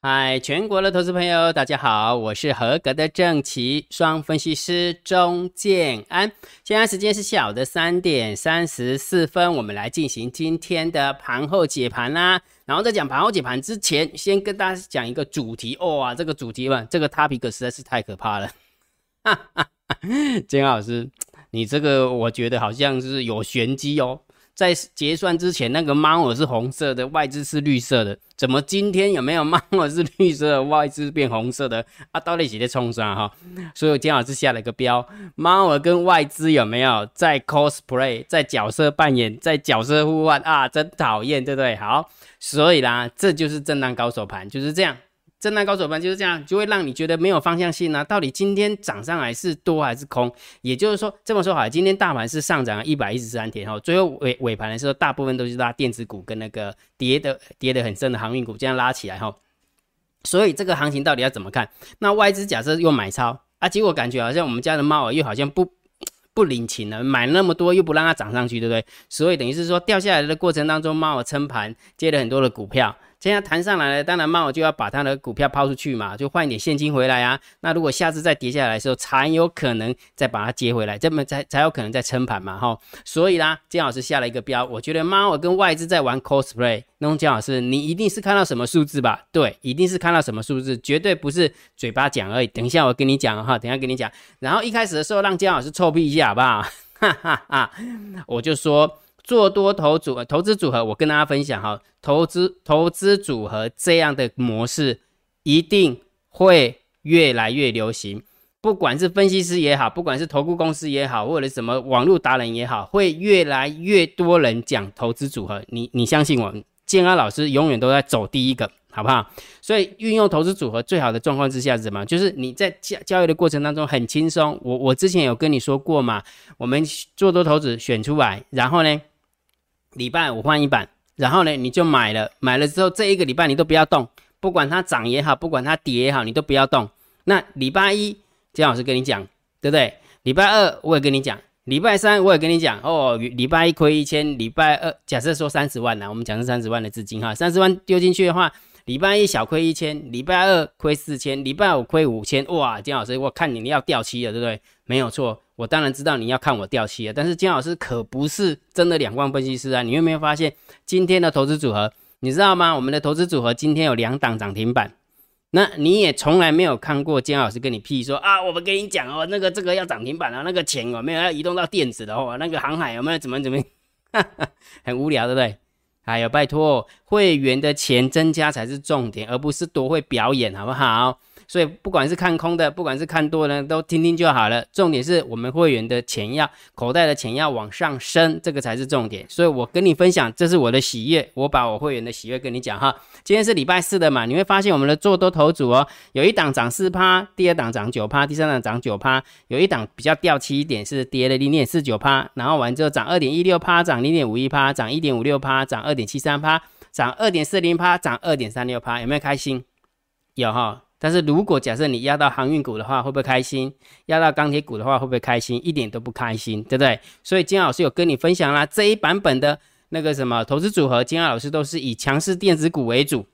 嗨，全国的投资朋友，大家好，我是合格的正奇双分析师钟建安。现在时间是下午的三点三十四分，我们来进行今天的盘后解盘啦。然后在讲盘后解盘之前，先跟大家讲一个主题哦，这个主题嘛，这个 topic 实在是太可怕了。哈哈，建老师，你这个我觉得好像是有玄机哦。在结算之前，那个猫耳是红色的，外资是绿色的。怎么今天有没有猫耳是绿色，外资变红色的啊？到底谁在冲上哈？所以我今天老师下了一个标，猫耳跟外资有没有在 cosplay，在角色扮演，在角色互换啊？真讨厌，对不对？好，所以啦，这就是震荡高手盘，就是这样。震荡高手盘就是这样，就会让你觉得没有方向性啊。到底今天涨上来是多还是空？也就是说，这么说好，今天大盘是上涨一百一十三点，哈，最后尾尾盘的时候，大部分都是拉电子股跟那个跌的跌的很深的航运股，这样拉起来，哈。所以这个行情到底要怎么看？那外资假设又买超啊，结果感觉好像我们家的猫儿又好像不 不领情了，买那么多又不让它涨上去，对不对？所以等于是说掉下来的过程当中，猫儿撑盘接了很多的股票。现在弹上来了，当然猫就要把他的股票抛出去嘛，就换一点现金回来啊。那如果下次再跌下来的时候，才有可能再把它接回来，这么才才有可能再撑盘嘛，哈。所以啦，姜老师下了一个标，我觉得猫跟外资在玩 cosplay。那姜老师，你一定是看到什么数字吧？对，一定是看到什么数字，绝对不是嘴巴讲而已。等一下我跟你讲哈，等一下跟你讲。然后一开始的时候让姜老师臭屁一下好不好？哈哈哈，我就说。做多投组投资组合，我跟大家分享哈，投资投资组合这样的模式一定会越来越流行。不管是分析师也好，不管是投顾公司也好，或者什么网络达人也好，会越来越多人讲投资组合。你你相信我，建安老师永远都在走第一个，好不好？所以运用投资组合最好的状况之下是什么？就是你在交交易的过程当中很轻松。我我之前有跟你说过嘛，我们做多投资选出来，然后呢？礼拜五换一版，然后呢，你就买了，买了之后这一个礼拜你都不要动，不管它涨也好，不管它跌也好，你都不要动。那礼拜一姜老师跟你讲，对不对？礼拜二我也跟你讲，礼拜三我也跟你讲，哦，礼拜一亏一千，礼拜二假设说三十万呢，我们讲是三十万的资金哈，三十万丢进去的话，礼拜一小亏一千，礼拜二亏四千，礼拜五亏五千，哇，姜老师我看你要掉期了，对不对？没有错。我当然知道你要看我掉期了，但是金老师可不是真的两万分析师啊！你有没有发现今天的投资组合？你知道吗？我们的投资组合今天有两档涨停板，那你也从来没有看过金老师跟你屁说啊！我们跟你讲哦，那个这个要涨停板啊，那个钱有没有要移动到电子的哦？那个航海有没有怎么怎么？很无聊，对不对？哎呦，拜托，会员的钱增加才是重点，而不是多会表演，好不好？所以不管是看空的，不管是看多的，都听听就好了。重点是我们会员的钱要口袋的钱要往上升，这个才是重点。所以我跟你分享，这是我的喜悦，我把我会员的喜悦跟你讲哈。今天是礼拜四的嘛，你会发现我们的做多头组哦，有一档涨四趴，第二档涨九趴，第三档涨九趴，有一档比较掉漆一点是跌了零点四九趴，然后完之后涨二点一六趴，涨零点五一趴，涨一点五六趴，涨二点七三趴，涨二点四零趴，涨二点三六趴，有没有开心？有哈。但是如果假设你压到航运股的话，会不会开心？压到钢铁股的话，会不会开心？一点都不开心，对不对？所以金老师有跟你分享啦，这一版本的那个什么投资组合，金老师都是以强势电子股为主，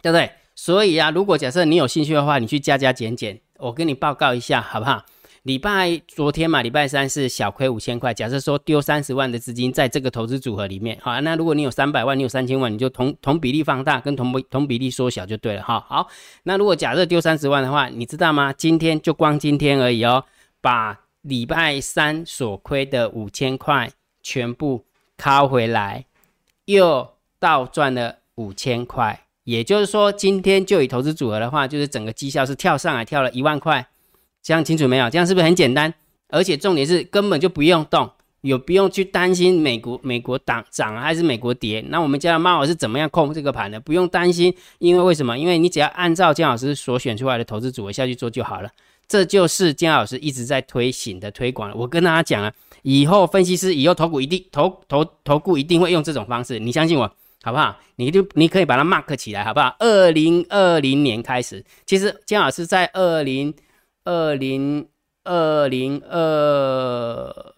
对不对？所以啊，如果假设你有兴趣的话，你去加加减减，我跟你报告一下，好不好？礼拜昨天嘛，礼拜三是小亏五千块。假设说丢三十万的资金在这个投资组合里面，好，那如果你有三百万，你有三千万，你就同同比例放大，跟同比同比例缩小就对了哈。好，那如果假设丢三十万的话，你知道吗？今天就光今天而已哦，把礼拜三所亏的五千块全部靠回来，又倒赚了五千块。也就是说，今天就以投资组合的话，就是整个绩效是跳上来跳了一万块。这样清楚没有？这样是不是很简单？而且重点是根本就不用动，有不用去担心美国美国涨涨还是美国跌。那我们家的猫儿是怎么样控这个盘的？不用担心，因为为什么？因为你只要按照姜老师所选出来的投资组合下去做就好了。这就是姜老师一直在推行的推广。我跟大家讲了，以后分析师以后投股一定投投投顾一定会用这种方式，你相信我好不好？你就你可以把它 mark 起来好不好？二零二零年开始，其实姜老师在二零。二零二零二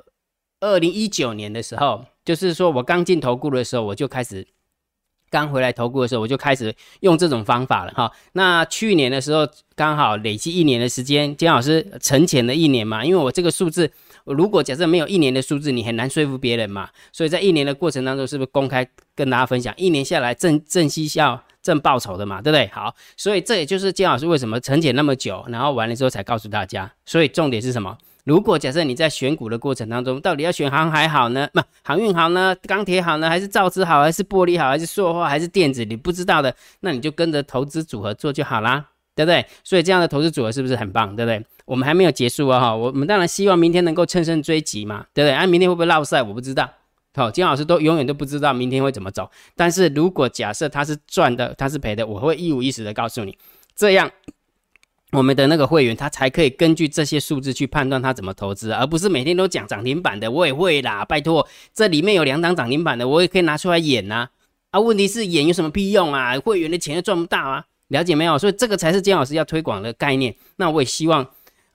二零一九年的时候，就是说我刚进投顾的时候，我就开始刚回来投顾的时候，我就开始用这种方法了哈。那去年的时候，刚好累计一年的时间，金老师沉潜了一年嘛。因为我这个数字，如果假设没有一年的数字，你很难说服别人嘛。所以在一年的过程当中，是不是公开跟大家分享？一年下来正正绩效正报酬的嘛，对不对？好，所以这也就是姜老师为什么沉潜那么久，然后完了之后才告诉大家。所以重点是什么？如果假设你在选股的过程当中，到底要选航海好呢？不，航运好呢？钢铁好呢？还是造纸好？还是玻璃好？还是塑化？还是电子？你不知道的，那你就跟着投资组合做就好啦，对不对？所以这样的投资组合是不是很棒？对不对？我们还没有结束啊，哈，我们当然希望明天能够乘胜追击嘛，对不对？啊，明天会不会落赛？我不知道，好，金老师都永远都不知道明天会怎么走。但是如果假设他是赚的，他是赔的，我会一五一十的告诉你，这样。我们的那个会员，他才可以根据这些数字去判断他怎么投资，而不是每天都讲涨停板的。我也会啦，拜托，这里面有两档涨停板的，我也可以拿出来演呐。啊，问题是演有什么屁用啊？会员的钱又赚不到啊，了解没有？所以这个才是姜老师要推广的概念。那我也希望，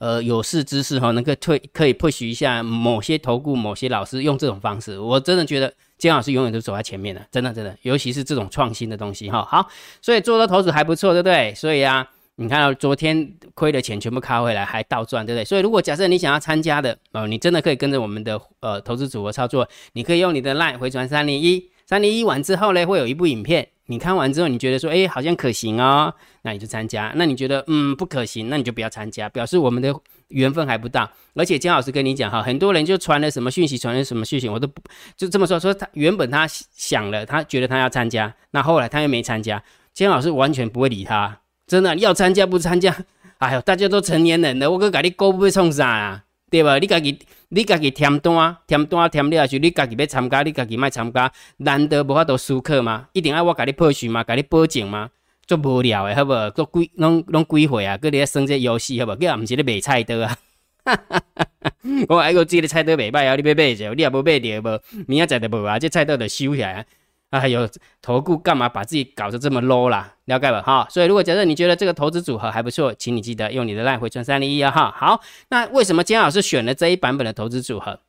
呃，有识之士哈，能够推可以 push 一下某些投顾、某些老师用这种方式。我真的觉得姜老师永远都走在前面的，真的真的，尤其是这种创新的东西哈。好，所以做的投资还不错，对不对？所以啊。你看到昨天亏的钱全部卡回来，还倒赚，对不对？所以如果假设你想要参加的哦，你真的可以跟着我们的呃投资组合操作。你可以用你的 line 回传三零一，三零一完之后呢，会有一部影片，你看完之后你觉得说，哎，好像可行哦，那你就参加。那你觉得嗯不可行，那你就不要参加，表示我们的缘分还不到。而且姜老师跟你讲哈，很多人就传了什么讯息，传了什么讯息，我都不就这么说，说他原本他想了，他觉得他要参加，那后来他又没参加，姜老师完全不会理他。真的要参加不参加？哎呦，大家都成年人了，我搁甲你股要创啥啊？对吧？你家己你家己填单填单填了去，你家己要参加，你家己莫参加，难得无法度输课吗？一定要我甲你破许吗？甲你保证吗？足无聊的好无？都几拢拢几岁啊？搁伫咧耍这游戏好无？佮也毋是咧卖菜刀啊！我还个即个菜刀袂歹啊，你要买者，你也无买着无？明仔载就无啊，这菜刀就收起来。哎呦，投顾干嘛把自己搞得这么 low 啦？了解吧？哈，所以如果假设你觉得这个投资组合还不错，请你记得用你的赖回存三零一啊！哈，好，那为什么姜老师选了这一版本的投资组合？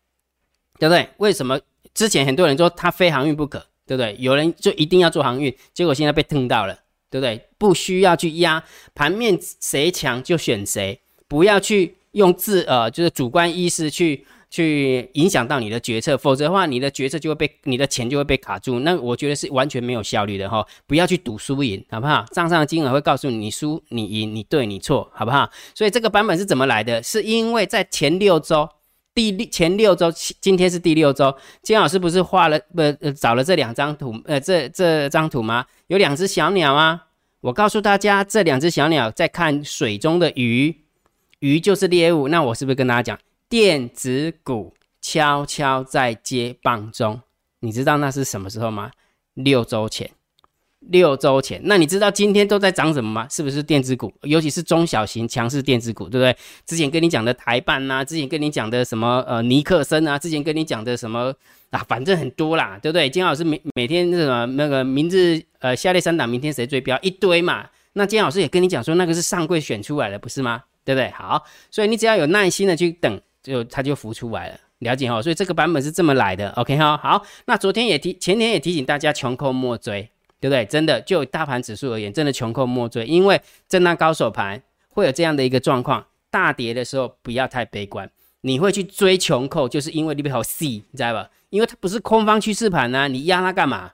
对不对？为什么之前很多人说他非航运不可，对不对？有人就一定要做航运，结果现在被坑到了，对不对？不需要去压盘面谁强就选谁，不要去用自呃就是主观意识去。去影响到你的决策，否则的话，你的决策就会被你的钱就会被卡住。那我觉得是完全没有效率的哈，不要去赌输赢，好不好？账上的金额会告诉你，你输你赢，你对你错，好不好？所以这个版本是怎么来的？是因为在前六周，第六前六周，今天是第六周，金老师不是画了不呃找了这两张图呃这这张图吗？有两只小鸟啊，我告诉大家，这两只小鸟在看水中的鱼，鱼就是猎物。那我是不是跟大家讲？电子股悄悄在接棒中，你知道那是什么时候吗？六周前，六周前。那你知道今天都在涨什么吗？是不是电子股？尤其是中小型强势电子股，对不对？之前跟你讲的台办呐，之前跟你讲的什么呃尼克森啊，之前跟你讲的什么啊，反正很多啦，对不对？金老师每每天那什么那个明日呃下列三档明天谁追标一堆嘛？那金老师也跟你讲说那个是上柜选出来的，不是吗？对不对？好，所以你只要有耐心的去等。就它就浮出来了，了解哈，所以这个版本是这么来的，OK 哈，好，那昨天也提，前天也提醒大家穷寇莫追，对不对？真的就大盘指数而言，真的穷寇莫追，因为震荡高手盘会有这样的一个状况，大跌的时候不要太悲观，你会去追穷寇，就是因为你比较细，你知道吧？因为它不是空方趋势盘呢，你压它干嘛？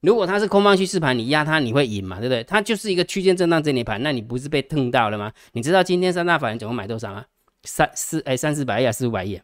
如果它是空方趋势盘，你压它你会赢嘛，对不对？它就是一个区间震荡整理盘，那你不是被蹭到了吗？你知道今天三大法人总共买多少吗？三四哎，三四百亿啊，四五百亿，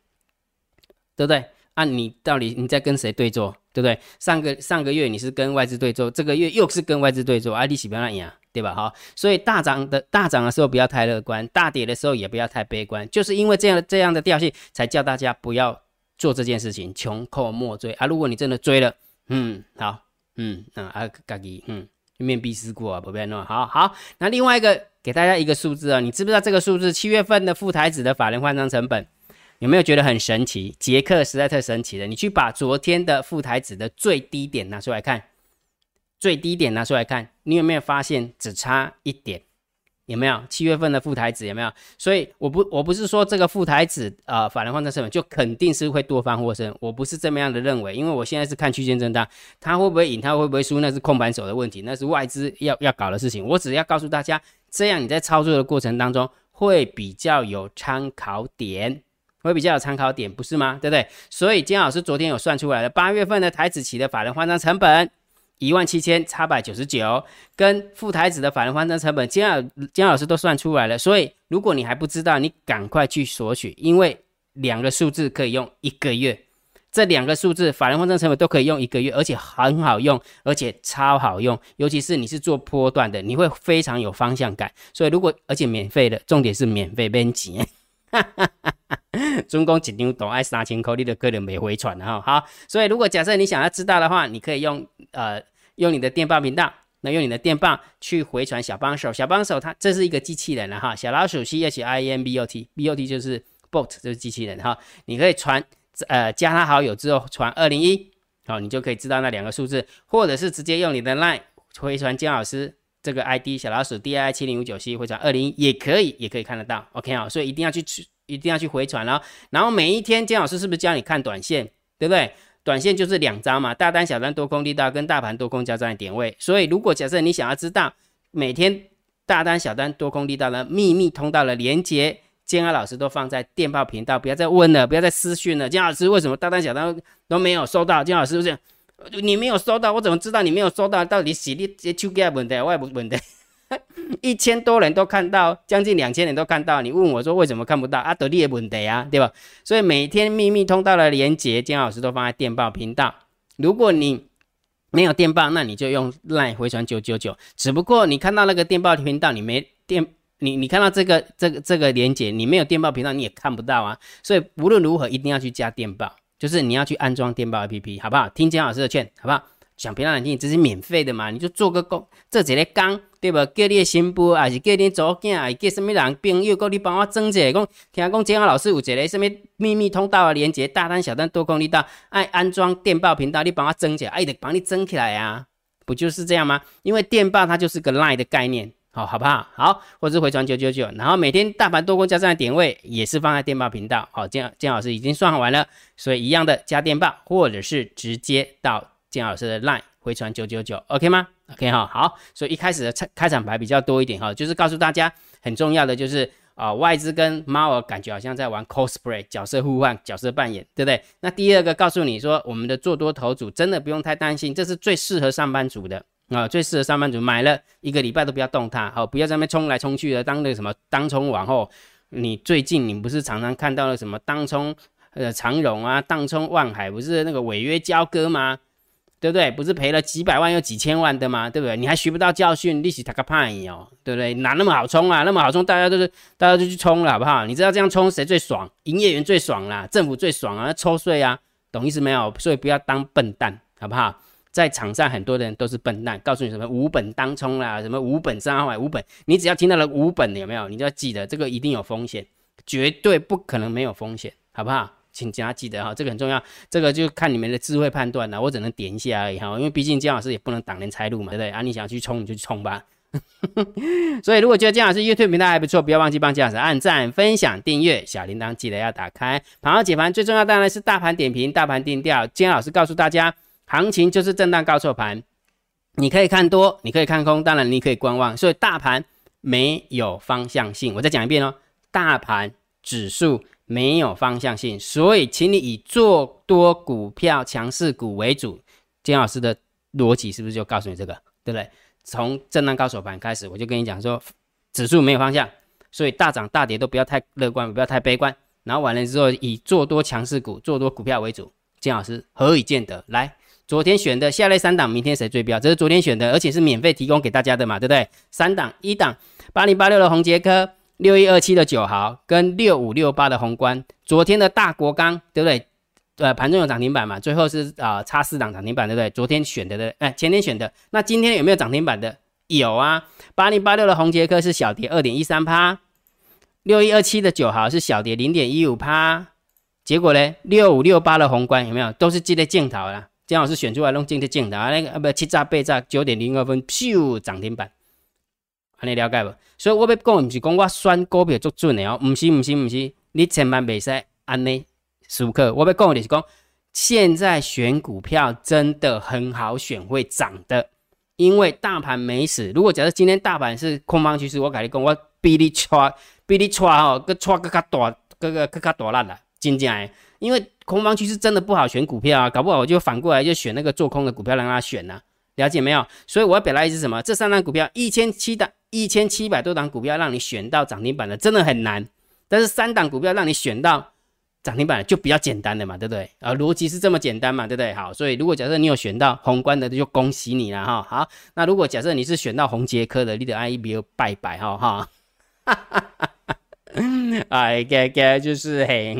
对不对？啊，你到底你在跟谁对坐，对不对？上个上个月你是跟外资对坐，这个月又是跟外资对坐，啊，利息不要乱赢，对吧？哈，所以大涨的大涨的时候不要太乐观，大跌的时候也不要太悲观，就是因为这样这样的调性，才叫大家不要做这件事情，穷寇莫追啊！如果你真的追了，嗯，好，嗯，那啊，自己嗯，面壁思过啊，不要弄，好好，那另外一个。给大家一个数字啊，你知不知道这个数字？七月份的副台子的法人换仓成本有没有觉得很神奇？杰克实在太神奇了，你去把昨天的副台子的最低点拿出来看，最低点拿出来看，你有没有发现只差一点？有没有七月份的副台子有没有？所以我不我不是说这个副台子呃法人换仓成本就肯定是会多方获胜，我不是这么样的认为，因为我现在是看区间震荡，它会不会赢，它会不会输，那是控盘手的问题，那是外资要要搞的事情。我只要告诉大家，这样你在操作的过程当中会比较有参考点，会比较有参考点，不是吗？对不对？所以金老师昨天有算出来了，八月份的台子起的法人换仓成本。一万七千八百九十九，跟副台子的法人换仓成本，金老金老师都算出来了。所以如果你还不知道，你赶快去索取，因为两个数字可以用一个月，这两个数字法人换仓成本都可以用一个月，而且很好用，而且超好用。尤其是你是做波段的，你会非常有方向感。所以如果而且免费的，重点是免费编辑。总共一张大爱三千块，你的可能没回传哈。好，所以如果假设你想要知道的话，你可以用呃用你的电报频道，那用你的电报去回传小帮手。小帮手它这是一个机器人了哈，小老鼠 c h i n b o t b o t 就是 bot 就是机器人哈。你可以传呃加他好友之后传二零一，好，你就可以知道那两个数字，或者是直接用你的 line 回传姜老师这个 I D 小老鼠 D I 七零五九 C 回传二零一也可以，也可以看得到。OK 啊，所以一定要去去。一定要去回传了，然后每一天姜老师是不是教你看短线，对不对？短线就是两张嘛，大单、小单、多空力道跟大盘多空交战的点位。所以如果假设你想要知道每天大单、小单、多空力道的秘密通道的连接，姜老师都放在电报频道，不要再问了，不要再私讯了。姜老师为什么大单、小单都没有收到？姜老师不是你没有收到，我怎么知道你没有收到？到底是你这手机问题，我不问题。一千多人都看到，将近两千人都看到。你问我说为什么看不到？阿德利的问题啊，对吧？所以每天秘密通道的连接，姜老师都放在电报频道。如果你没有电报，那你就用 line 回传九九九。只不过你看到那个电报频道，你没电，你你看到这个这个这个连接，你没有电报频道，你也看不到啊。所以无论如何，一定要去加电报，就是你要去安装电报 APP，好不好？听姜老师的劝，好不好？讲平常难听，这是免费的嘛？你就做个工，做一个工，对不？叫你的新妇，还是叫你祖囝，还是叫什么人朋友，够你帮我整一个。讲听讲，监考老师有一个什么秘密通道啊，连接大单、小单、多空力道，爱安装电报频道，你帮我整起来，爱得帮你整起来啊，不就是这样吗？因为电报它就是个 line 的概念，好，好不好？好，或者回传九九九，然后每天大盘多空交战的点位也是放在电报频道。好，监监老师已经算完了，所以一样的加电报，或者是直接到。建老师的 line 回传九九九，OK 吗？OK 哈，好，所以一开始的开场白比较多一点哈，就是告诉大家很重要的就是啊，外资跟猫儿感觉好像在玩 cosplay 角色互换、角色扮演，对不对？那第二个告诉你说，我们的做多头组真的不用太担心，这是最适合上班族的啊，最适合上班族买了一个礼拜都不要动它，好，不要在那边冲来冲去的，当那个什么当冲往后，你最近你不是常常看到了什么当冲呃长荣啊，当冲万海不是那个违约交割吗？对不对？不是赔了几百万又几千万的吗？对不对？你还学不到教训，利息他个叛逆哦，对不对？哪那么好冲啊？那么好冲，大家都是大家就去冲了，好不好？你知道这样冲谁最爽？营业员最爽啦，政府最爽啊，抽税啊，懂意思没有？所以不要当笨蛋，好不好？在场上很多人都是笨蛋，告诉你什么无本当冲啦，什么无本三号无本，你只要听到了无本，有没有？你就要记得这个一定有风险，绝对不可能没有风险，好不好？请大家记得哈，这个很重要，这个就看你们的智慧判断了，我只能点一下而已哈，因为毕竟姜老师也不能挡人财路嘛，对不对？啊，你想要去冲你就去冲吧。所以如果觉得姜老师 YouTube 频道还不错，不要忘记帮姜老师按赞、分享、订阅，小铃铛记得要打开。盘后解盘最重要当然是大盘点评、大盘定调。姜老师告诉大家，行情就是震荡高错盘，你可以看多，你可以看空，当然你可以观望。所以大盘没有方向性，我再讲一遍哦，大盘指数。没有方向性，所以请你以做多股票强势股为主。金老师的逻辑是不是就告诉你这个，对不对？从震荡高手盘开始，我就跟你讲说，指数没有方向，所以大涨大跌都不要太乐观，不要太悲观。然后完了之后，以做多强势股、做多股票为主。金老师何以见得？来，昨天选的下列三档，明天谁追标？这是昨天选的，而且是免费提供给大家的嘛，对不对？三档，一档八零八六的红杰科。六一二七的九豪跟六五六八的宏观，昨天的大国钢对不对？呃，盘中有涨停板嘛？最后是啊，差四档涨停板对不对？昨天选的的，哎，前天选的，那今天有没有涨停板的？有啊，八零八六的红杰克是小跌二点一三趴，六一二七的九豪是小跌零点一五趴，结果呢，六五六八的宏观有没有？都是记得镜头啦，姜老师选出来弄进的镜头，那个呃不七炸八炸九点零二分，咻涨停板。安尼了解无？所以我要讲，毋是讲我选股票足准的哦，唔是唔是唔是，你千万袂使安尼思考。我要讲的是讲，现在选股票真的很好选，会涨的，因为大盘没死。如果假设今天大盘是空方趋势，我甲你讲，我比你差，比你差哦，个差更加大，个个更加大烂了，真正的。因为空方趋势真的不好选股票啊，搞不好我就反过来就选那个做空的股票让他选呢。了解没有？所以我要表达意思是什么？这三档股票一千七档，一千七百多档股票让你选到涨停板的，真的很难。但是三档股票让你选到涨停板就比较简单的嘛，对不对？啊，逻辑是这么简单嘛，对不对？好，所以如果假设你有选到宏观的，就恭喜你了哈。好，那如果假设你是选到宏杰科的，你的 I E B 拜拜哈哈。哎，该该就是嘿。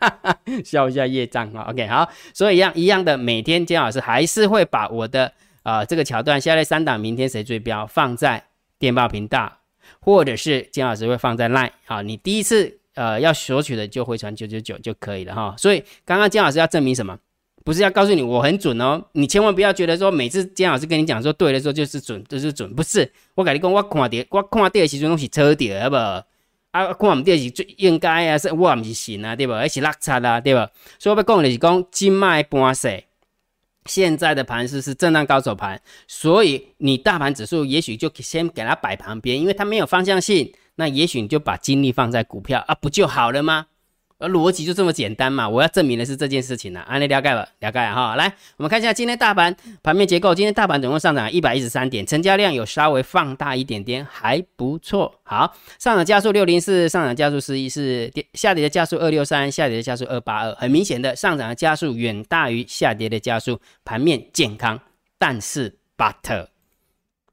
笑一下业障啊，OK，好，所以一样一样的，每天姜老师还是会把我的啊这个桥段，下列三档明天谁追标放在电报频道，或者是姜老师会放在 Line，啊，你第一次呃要索取的就回传九九九就可以了哈。所以刚刚姜老师要证明什么？不是要告诉你我很准哦，你千万不要觉得说每次姜老师跟你讲说对的时候就是准就是准，不是，我跟你讲，我看到我看到的时阵拢是错掉，好不？啊，看唔到是最应该啊，是我唔是神啊，对不？而是落差啊，对不？所以我要讲的是讲金脉盘势，现在的盘势是震荡高手盘，所以你大盘指数也许就先给它摆旁边，因为它没有方向性，那也许你就把精力放在股票啊，不就好了吗？而逻辑就这么简单嘛！我要证明的是这件事情呢。安利了解了，了解哈。来，我们看一下今天大盘盘面结构。今天大盘总共上涨一百一十三点，成交量有稍微放大一点点，还不错。好，上涨加速六零四，上涨加速十一四，下跌的加速二六三，下跌的加速二八二。很明显的，上涨的加速远大于下跌的加速，盘面健康。但是，but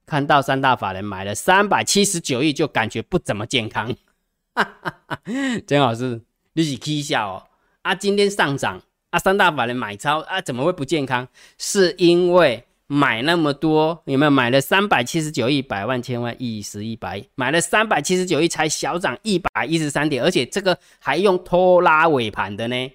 看到三大法人买了三百七十九亿，就感觉不怎么健康。哈哈哈，真好是。你是蹊跷哦！啊，今天上涨啊，三大法人买超啊，怎么会不健康？是因为买那么多，有没有买了三百七十九亿、百万、千万、亿、十亿、百亿，买了三百七十九亿才小涨一百一十三点，而且这个还用拖拉尾盘的呢，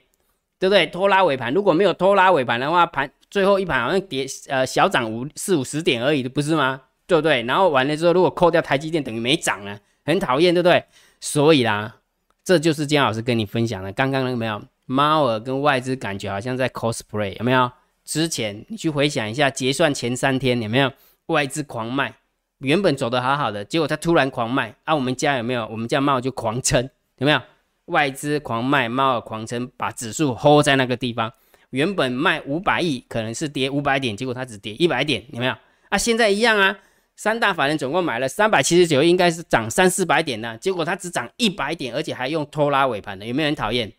对不对？拖拉尾盘，如果没有拖拉尾盘的话，盘最后一盘好像跌呃小涨五四五十点而已，不是吗？对不对？然后完了之后，如果扣掉台积电，等于没涨了，很讨厌，对不对？所以啦。这就是姜老师跟你分享的，刚刚那个没有猫儿跟外资感觉好像在 cosplay，有没有？之前你去回想一下，结算前三天有没有外资狂卖？原本走的好好的，结果它突然狂卖啊！我们家有没有？我们家猫就狂撑，有没有？外资狂卖，猫儿狂撑，把指数 hold 在那个地方。原本卖五百亿，可能是跌五百点，结果它只跌一百点，有没有？啊，现在一样啊。三大法人总共买了三百七十九，应该是涨三四百点呢，结果它只涨一百点，而且还用拖拉尾盘的，有没有人讨厌？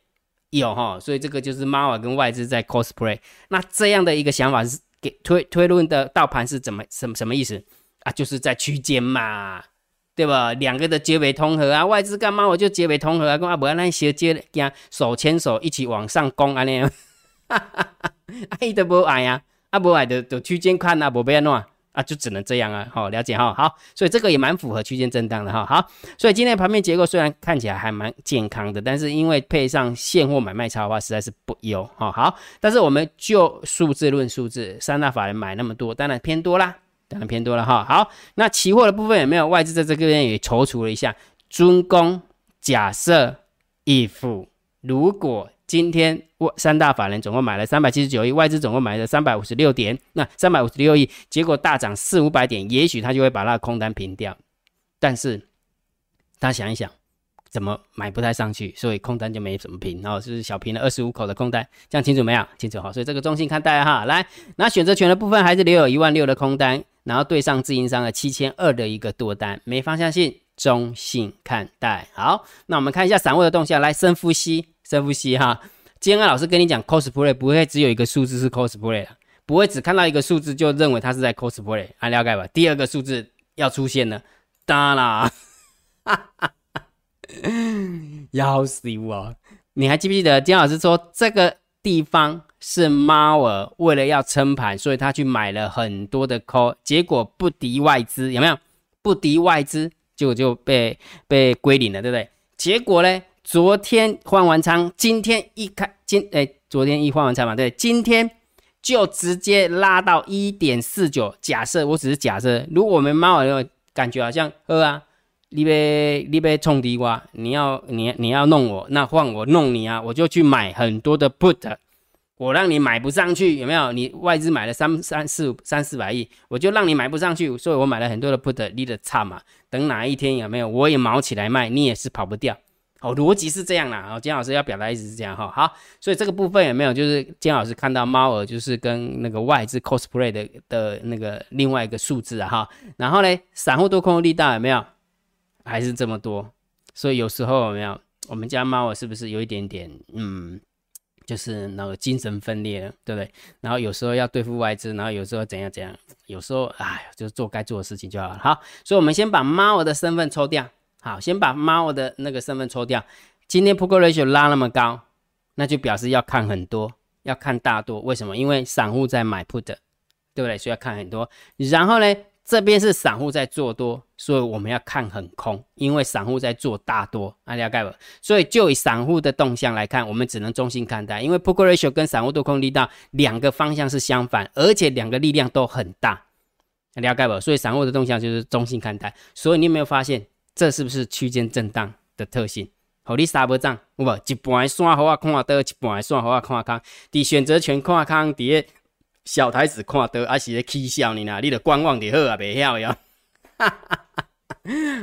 有哈，所以这个就是猫儿跟外资在 cosplay。那这样的一个想法是给推推论的倒盘是怎么什么什么意思啊？就是在区间嘛，对吧？两个的结尾通合啊，外资干嘛我就结尾通合啊，跟阿伯那些接跟手牵手一起往上攻啊那样，爱都不爱呀，啊不爱的就区间看啊，不变喏。啊，就只能这样啊，好了解哈，好，所以这个也蛮符合区间震荡的哈，好，所以今天盘面结构虽然看起来还蛮健康的，但是因为配上现货买卖差的话，实在是不优哈，好，但是我们就数字论数字，三大法人买那么多，当然偏多啦，当然偏多了哈，好，那期货的部分有没有外资在这个边也踌躇了一下？军工假设 if 如果。今天外三大法人总共买了三百七十九亿，外资总共买了三百五十六点，那三百五十六亿，结果大涨四五百点，也许他就会把那个空单平掉。但是他想一想，怎么买不太上去，所以空单就没怎么平，然后就是小平了二十五口的空单，这样清楚没有？清楚好，所以这个中性看待哈。来，那选择权的部分还是留有一万六的空单，然后对上自营商的七千二的一个多单，没方向性，中性看待。好，那我们看一下散户的动向，来深呼吸。深呼吸哈，今天老师跟你讲，cosplay 不会只有一个数字是 cosplay 的，不会只看到一个数字就认为它是在 cosplay，啊，了解吧？第二个数字要出现了，当然啦，要死我！你还记不记得金老师说这个地方是猫儿为了要撑盘，所以他去买了很多的 call，结果不敌外资，有没有？不敌外资，就就被被归零了，对不对？结果呢？昨天换完仓，今天一开今哎，昨天一换完仓嘛，对，今天就直接拉到一点四九。假设我只是假设，如果我们猫耳感觉好像喝啊，你别你别冲敌我，你要你你要弄我，那换我弄你啊，我就去买很多的 put，我让你买不上去，有没有？你外资买了三三四三四百亿，我就让你买不上去，所以我买了很多的 put，你的差嘛，等哪一天有没有，我也毛起来卖，你也是跑不掉。哦，逻辑是这样啦。哦，金老师要表达意思是这样哈。好，所以这个部分有没有？就是金老师看到猫儿就是跟那个外资 cosplay 的的那个另外一个数字啊哈。然后呢，散户多空的力道有没有？还是这么多。所以有时候有没有？我们家猫儿是不是有一点点嗯，就是那个精神分裂，对不对？然后有时候要对付外资，然后有时候怎样怎样，有时候哎，就是做该做的事情就好了。好，所以我们先把猫儿的身份抽掉。好，先把猫的那个身份抽掉。今天 Put Ratio 拉那么高，那就表示要看很多，要看大多。为什么？因为散户在买 Put，对不对？所以要看很多。然后呢，这边是散户在做多，所以我们要看很空，因为散户在做大多。大家盖不？所以就以散户的动向来看，我们只能中性看待，因为 Put Ratio 跟散户多空力道两个方向是相反，而且两个力量都很大。了解不？所以散户的动向就是中性看待。所以你有没有发现？这是不是区间震荡的特性？好，你三不涨，不一半的线好啊看多，一半的线好啊看空。伫选择权看空，伫小台子看多，还是咧起笑你呐？你得观望就好啊，别晓哟。哈哈哈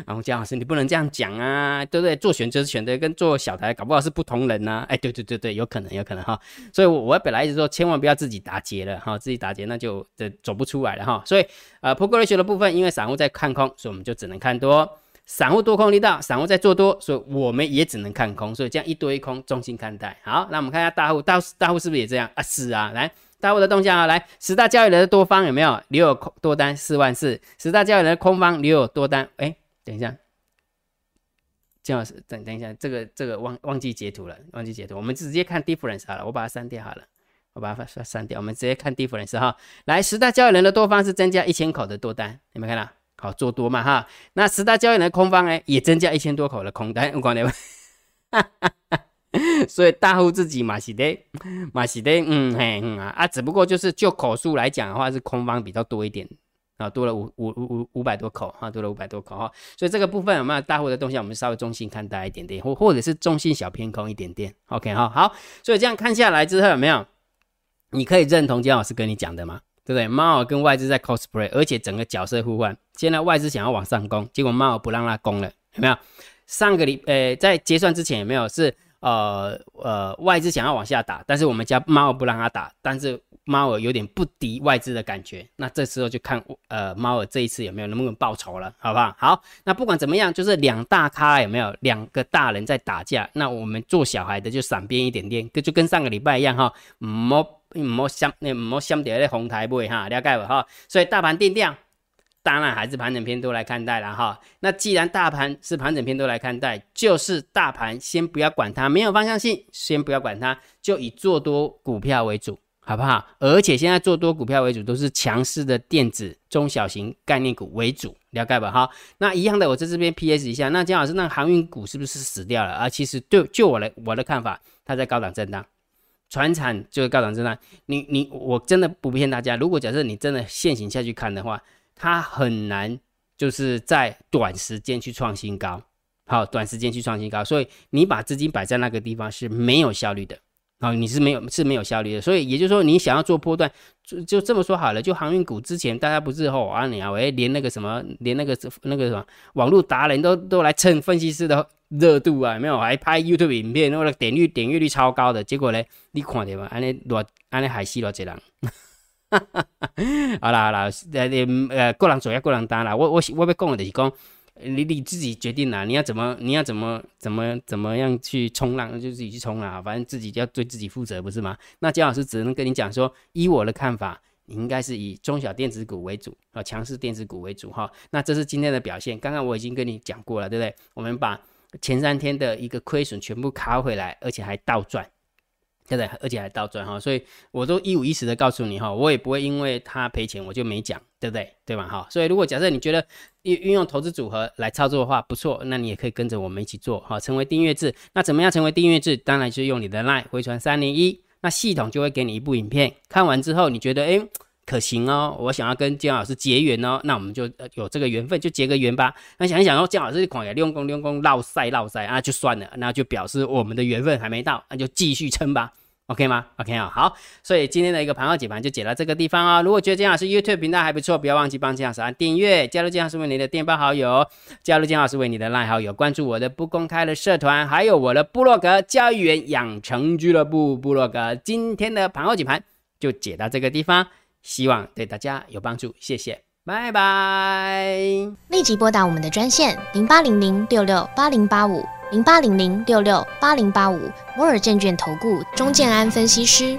然后姜老师，你不能这样讲啊，对不对？做选择选择跟做小台，搞不好是不同人呐。哎，对对对对，有可能有可能哈。所以，我我本来一直说，千万不要自己打结了哈，自己打结那就这走不出来了哈。所以，呃，progression 的部分，因为散户在看空，所以我们就只能看多。散户多空力道，散户在做多，所以我们也只能看空，所以这样一多一空，中性看待。好，那我们看一下大户，大大户是不是也这样啊？是啊，来大户的动向啊，来十大交易人的多方有没有留有空多单四万四？十大交易人的空方留有多单？哎，等一下，姜老师，等等一下，这个这个忘忘记截图了，忘记截图，我们直接看 difference 好了，我把它删掉好了，我把它删删掉，我们直接看 difference 哈。来，十大交易人的多方是增加一千口的多单，有没有看到？好做多嘛哈，那十大交易人的空方呢，也增加一千多口的空单，我讲的，所以大户自己嘛是的，嘛是的，嗯嘿嗯啊啊，只不过就是就口数来讲的话，是空方比较多一点啊，多了五五五五五百多口哈，多了五百多口哈，所以这个部分有没有大户的动向，我们稍微中性看待一点点，或或者是中性小偏空一点点，OK 哈，好，所以这样看下来之后有没有，你可以认同姜老师跟你讲的吗？对不对？猫儿跟外资在 cosplay，而且整个角色互换。现在外资想要往上攻，结果猫儿不让它攻了，有没有？上个礼，呃，在结算之前有没有？是呃呃，外资想要往下打，但是我们家猫不让它打，但是猫儿有点不敌外资的感觉。那这时候就看呃猫儿这一次有没有能不能报仇了，好不好？好，那不管怎么样，就是两大咖有没有？两个大人在打架，那我们做小孩的就闪边一点点，就跟上个礼拜一样哈嗯，摸。唔好想，你唔好想掉咧红台买哈，了解不哈？所以大盘定调，当然还是盘整偏多来看待了哈。那既然大盘是盘整偏多来看待，就是大盘先不要管它，没有方向性，先不要管它，就以做多股票为主，好不好？而且现在做多股票为主，都是强势的电子、中小型概念股为主，了解吧？哈，那一样的，我在这边 PS 一下，那姜老师，那航运股是不是死掉了啊？其实对，就我来我的看法，它在高档震荡。船产就是高档震荡，你你我真的不骗大家，如果假设你真的现行下去看的话，它很难就是在短时间去创新高，好，短时间去创新高，所以你把资金摆在那个地方是没有效率的，啊，你是没有是没有效率的，所以也就是说你想要做波段，就就这么说好了，就航运股之前大家不是吼啊你啊，喂，连那个什么连那个那个什么网络达人都都来蹭分析师的。热度啊，没有，还拍 YouTube 影片，那个点率点阅率超高的，结果呢，你看到吗？安尼偌安尼害死偌济人，好啦好啦，呃呃，个人做也个人担啦。我我我要讲的就是讲，你你自己决定啦，你要怎么你要怎么怎么怎么样去冲浪，就自己去冲啦，反正自己要对自己负责，不是吗？那姜老师只能跟你讲说，依我的看法，你应该是以中小电子股为主啊，强势电子股为主哈。那这是今天的表现，刚刚我已经跟你讲过了，对不对？我们把前三天的一个亏损全部卡回来，而且还倒赚，对不对？而且还倒赚哈，所以我都一五一十的告诉你哈，我也不会因为他赔钱我就没讲，对不对？对吧？哈，所以如果假设你觉得运运用投资组合来操作的话不错，那你也可以跟着我们一起做哈，成为订阅制。那怎么样成为订阅制？当然就是用你的 line 回传三零一，那系统就会给你一部影片，看完之后你觉得诶。可行哦，我想要跟姜老师结缘哦，那我们就有这个缘分，就结个缘吧。那想一想哦，姜老师狂也用功用功绕赛绕赛啊，就算了，那就表示我们的缘分还没到，那就继续撑吧。OK 吗？OK 啊，好，所以今天的一个盘后解盘就解到这个地方哦。如果觉得姜老师 YouTube 频道还不错，不要忘记帮姜老师按订阅，加入姜老师为你的电报好友，加入姜老师为你的赖好友，关注我的不公开的社团，还有我的部落格交易员养成俱乐部部落格。今天的盘后解盘就解到这个地方，希望对大家有帮助，谢谢，拜拜。立即拨打我们的专线零八零零六六八零八五。零八零零六六八零八五摩尔证券投顾钟建安分析师，